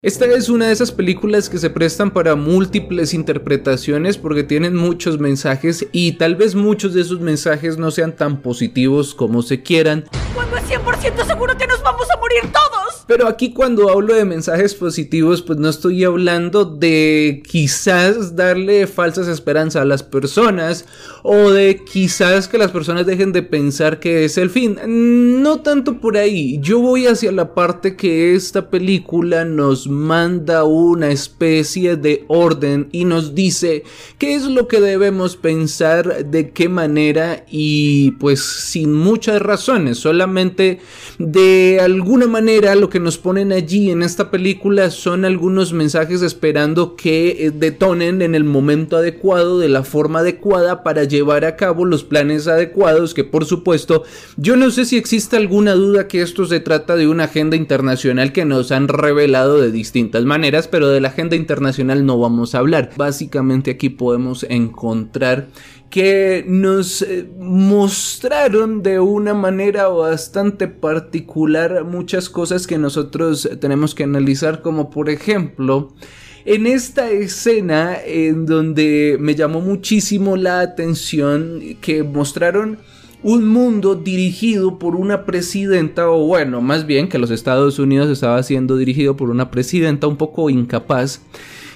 Esta es una de esas películas que se prestan para múltiples interpretaciones porque tienen muchos mensajes y tal vez muchos de esos mensajes no sean tan positivos como se quieran. Cuando es 100% seguro que nos vamos a morir todos. Pero aquí cuando hablo de mensajes positivos, pues no estoy hablando de quizás darle falsas esperanzas a las personas o de quizás que las personas dejen de pensar que es el fin. No tanto por ahí. Yo voy hacia la parte que esta película nos manda una especie de orden y nos dice qué es lo que debemos pensar, de qué manera y pues sin muchas razones, solamente de alguna manera lo que nos ponen allí en esta película son algunos mensajes esperando que eh, detonen en el momento adecuado, de la forma adecuada para llevar a cabo los planes adecuados que por supuesto yo no sé si existe alguna duda que esto se trata de una agenda internacional que nos han revelado de distintas maneras, pero de la agenda internacional no vamos a hablar. Básicamente aquí podemos encontrar que nos eh, mostraron de una manera bastante particular muchas cosas que nosotros tenemos que analizar, como por ejemplo, en esta escena en donde me llamó muchísimo la atención que mostraron un mundo dirigido por una presidenta, o bueno, más bien que los Estados Unidos estaba siendo dirigido por una presidenta un poco incapaz.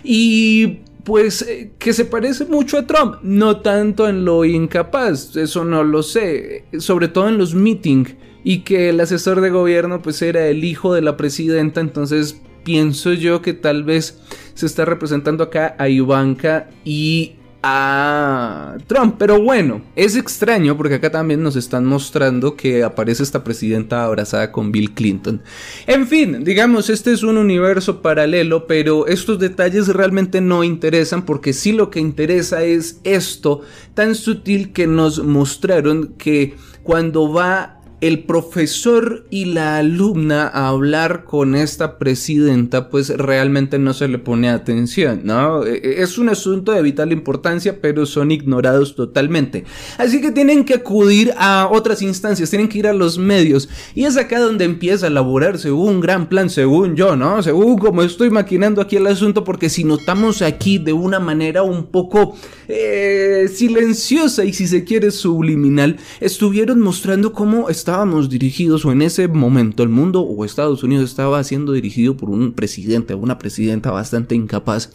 Y pues eh, que se parece mucho a Trump, no tanto en lo incapaz, eso no lo sé, sobre todo en los meetings y que el asesor de gobierno pues era el hijo de la presidenta, entonces pienso yo que tal vez se está representando acá a Ivanka y a Trump. Pero bueno, es extraño porque acá también nos están mostrando que aparece esta presidenta abrazada con Bill Clinton. En fin, digamos, este es un universo paralelo, pero estos detalles realmente no interesan porque sí lo que interesa es esto tan sutil que nos mostraron que cuando va el profesor y la alumna a hablar con esta presidenta, pues realmente no se le pone atención, ¿no? E, e, es un asunto de vital importancia, pero son ignorados totalmente. Así que tienen que acudir a otras instancias, tienen que ir a los medios. Y es acá donde empieza a elaborarse un gran plan, según yo, ¿no? Según como estoy maquinando aquí el asunto, porque si notamos aquí de una manera un poco eh, silenciosa y si se quiere subliminal, estuvieron mostrando cómo está estábamos dirigidos, o en ese momento el mundo o Estados Unidos estaba siendo dirigido por un presidente, una presidenta bastante incapaz.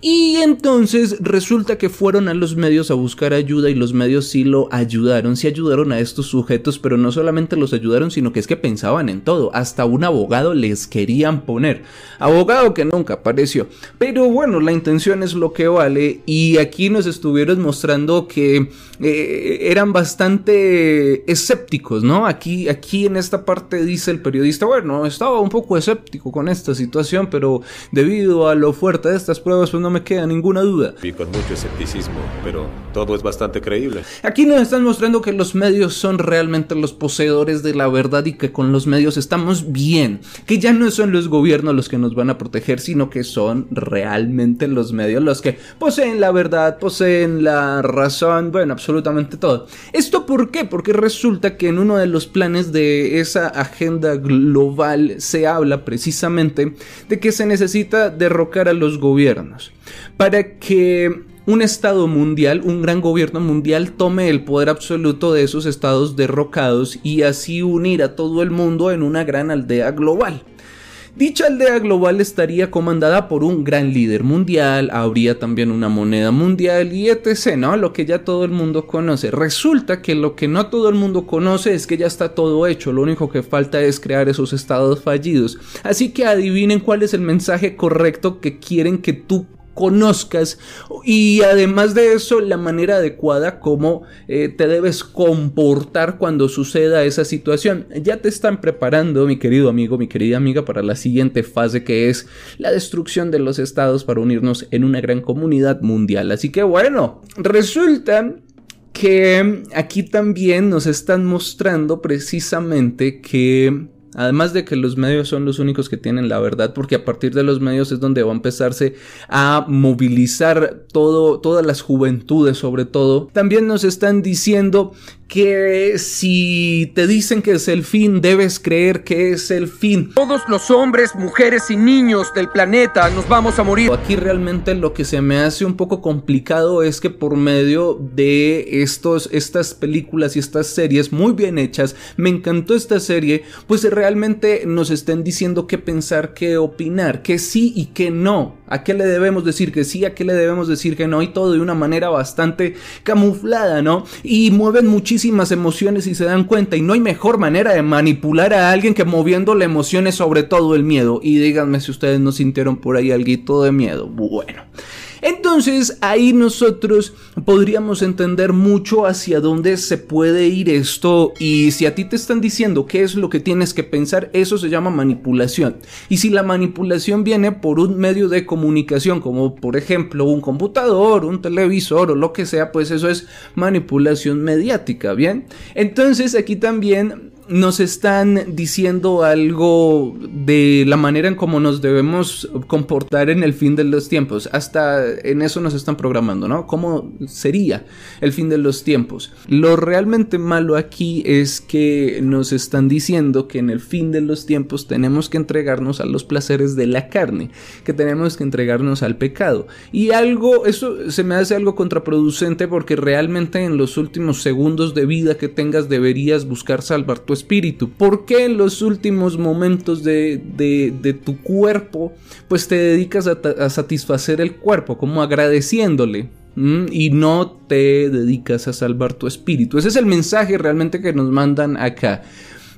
Y entonces resulta que fueron a los medios a buscar ayuda y los medios sí lo ayudaron, sí ayudaron a estos sujetos, pero no solamente los ayudaron, sino que es que pensaban en todo, hasta un abogado les querían poner. Abogado que nunca apareció. Pero bueno, la intención es lo que vale y aquí nos estuvieron mostrando que eh, eran bastante escépticos, ¿no? Aquí, aquí en esta parte dice el periodista, bueno, estaba un poco escéptico con esta situación, pero debido a lo fuerte de estas pruebas, pues no me queda ninguna duda. Y con mucho escepticismo, pero todo es bastante creíble. Aquí nos están mostrando que los medios son realmente los poseedores de la verdad y que con los medios estamos bien, que ya no son los gobiernos los que nos van a proteger, sino que son realmente los medios los que poseen la verdad, poseen la razón, bueno, absolutamente todo. ¿Esto por qué? Porque resulta que en uno de los planes de esa agenda global se habla precisamente de que se necesita derrocar a los gobiernos para que un Estado mundial, un gran gobierno mundial, tome el poder absoluto de esos estados derrocados y así unir a todo el mundo en una gran aldea global. Dicha aldea global estaría comandada por un gran líder mundial, habría también una moneda mundial y etc, ¿no? Lo que ya todo el mundo conoce. Resulta que lo que no todo el mundo conoce es que ya está todo hecho, lo único que falta es crear esos estados fallidos. Así que adivinen cuál es el mensaje correcto que quieren que tú conozcas y además de eso la manera adecuada como eh, te debes comportar cuando suceda esa situación. Ya te están preparando, mi querido amigo, mi querida amiga, para la siguiente fase que es la destrucción de los estados para unirnos en una gran comunidad mundial. Así que bueno, resulta que aquí también nos están mostrando precisamente que Además de que los medios son los únicos que tienen la verdad, porque a partir de los medios es donde va a empezarse a movilizar todo, todas las juventudes sobre todo. También nos están diciendo que si te dicen que es el fin, debes creer que es el fin. Todos los hombres, mujeres y niños del planeta nos vamos a morir. Aquí realmente lo que se me hace un poco complicado es que por medio de estos, estas películas y estas series muy bien hechas, me encantó esta serie, pues realmente nos estén diciendo qué pensar, qué opinar, qué sí y qué no. ¿A qué le debemos decir que sí? ¿A qué le debemos decir que no? Y todo de una manera bastante camuflada, ¿no? Y mueven muchísimas emociones y se dan cuenta. Y no hay mejor manera de manipular a alguien que moviéndole emociones sobre todo el miedo. Y díganme si ustedes no sintieron por ahí algo de miedo. Bueno. Entonces ahí nosotros podríamos entender mucho hacia dónde se puede ir esto y si a ti te están diciendo qué es lo que tienes que pensar, eso se llama manipulación. Y si la manipulación viene por un medio de comunicación como por ejemplo un computador, un televisor o lo que sea, pues eso es manipulación mediática, ¿bien? Entonces aquí también nos están diciendo algo de la manera en cómo nos debemos comportar en el fin de los tiempos. Hasta en eso nos están programando, ¿no? ¿Cómo sería el fin de los tiempos? Lo realmente malo aquí es que nos están diciendo que en el fin de los tiempos tenemos que entregarnos a los placeres de la carne, que tenemos que entregarnos al pecado. Y algo, eso se me hace algo contraproducente porque realmente en los últimos segundos de vida que tengas deberías buscar salvar tu espíritu. ¿Por qué en los últimos momentos de, de, tu cuerpo pues te dedicas a, satisfacer el cuerpo como agradeciéndole? y no te dedicas a salvar tu espíritu. Ese es el mensaje realmente que nos mandan acá.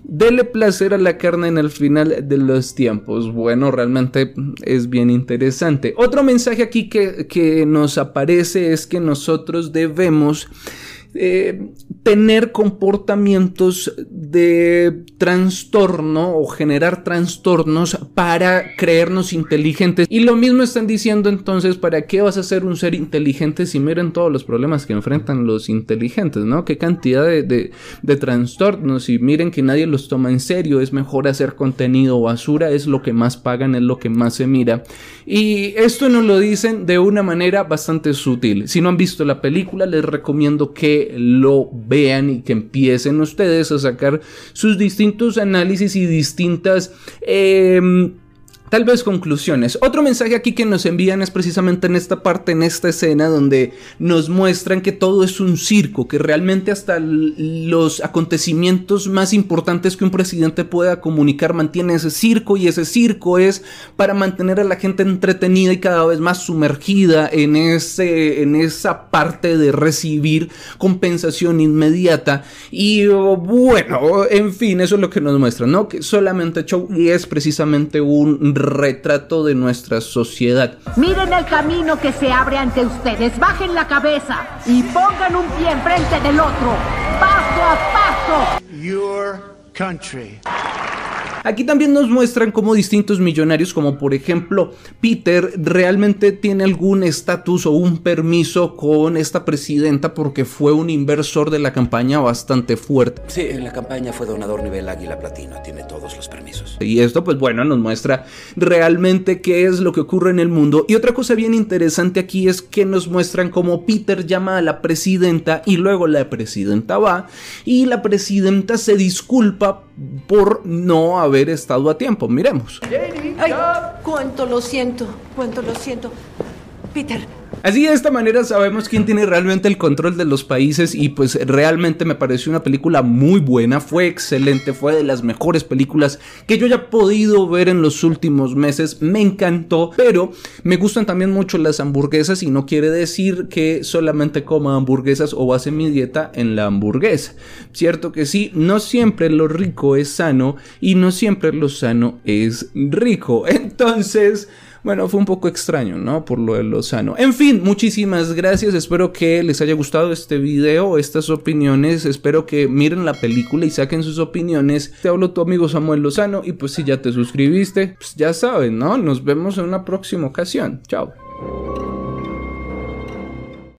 Dele placer a la carne en el final de los tiempos. Bueno, realmente es bien interesante. Otro mensaje aquí que, que nos aparece es que nosotros debemos eh, tener comportamientos de trastorno o generar trastornos para creernos inteligentes. Y lo mismo están diciendo entonces, ¿para qué vas a ser un ser inteligente si miren todos los problemas que enfrentan los inteligentes, ¿no? Qué cantidad de, de, trastornos y miren que nadie los toma en serio, es mejor hacer contenido basura, es lo que más pagan, es lo que más se mira. Y esto nos lo dicen de una manera bastante sutil. Si no han visto la película, les recomiendo que lo vean y que empiecen ustedes a sacar sus distintos análisis y distintas... Em, tal vez conclusiones. Otro mensaje aquí que nos envían es precisamente en esta parte, en esta escena, donde nos muestran que todo es un circo, que realmente hasta los acontecimientos más importantes que un presidente pueda comunicar mantiene ese circo y ese circo es para mantener a la gente entretenida y cada vez más sumergida en, ese, en esa parte de recibir compensación inmediata. Y bueno, en fin, eso es lo que nos muestran, ¿no? Que solamente show y es precisamente un retrato de nuestra sociedad. Miren el camino que se abre ante ustedes, bajen la cabeza y pongan un pie enfrente del otro, paso a paso. Your country. Aquí también nos muestran cómo distintos millonarios, como por ejemplo Peter, realmente tiene algún estatus o un permiso con esta presidenta porque fue un inversor de la campaña bastante fuerte. Sí, en la campaña fue donador nivel Águila Platino, tiene todos los permisos. Y esto pues bueno nos muestra realmente qué es lo que ocurre en el mundo. Y otra cosa bien interesante aquí es que nos muestran cómo Peter llama a la presidenta y luego la presidenta va y la presidenta se disculpa por no haber estado a tiempo. Miremos. Ay, cuánto lo siento, cuánto lo siento. Peter, Así de esta manera sabemos quién tiene realmente el control de los países y pues realmente me pareció una película muy buena, fue excelente, fue de las mejores películas que yo haya podido ver en los últimos meses, me encantó, pero me gustan también mucho las hamburguesas y no quiere decir que solamente coma hamburguesas o base mi dieta en la hamburguesa. Cierto que sí, no siempre lo rico es sano y no siempre lo sano es rico. Entonces... Bueno, fue un poco extraño, ¿no? Por lo de Lozano. En fin, muchísimas gracias. Espero que les haya gustado este video, estas opiniones. Espero que miren la película y saquen sus opiniones. Te hablo tu amigo Samuel Lozano y pues si ya te suscribiste, pues ya saben, ¿no? Nos vemos en una próxima ocasión. Chao.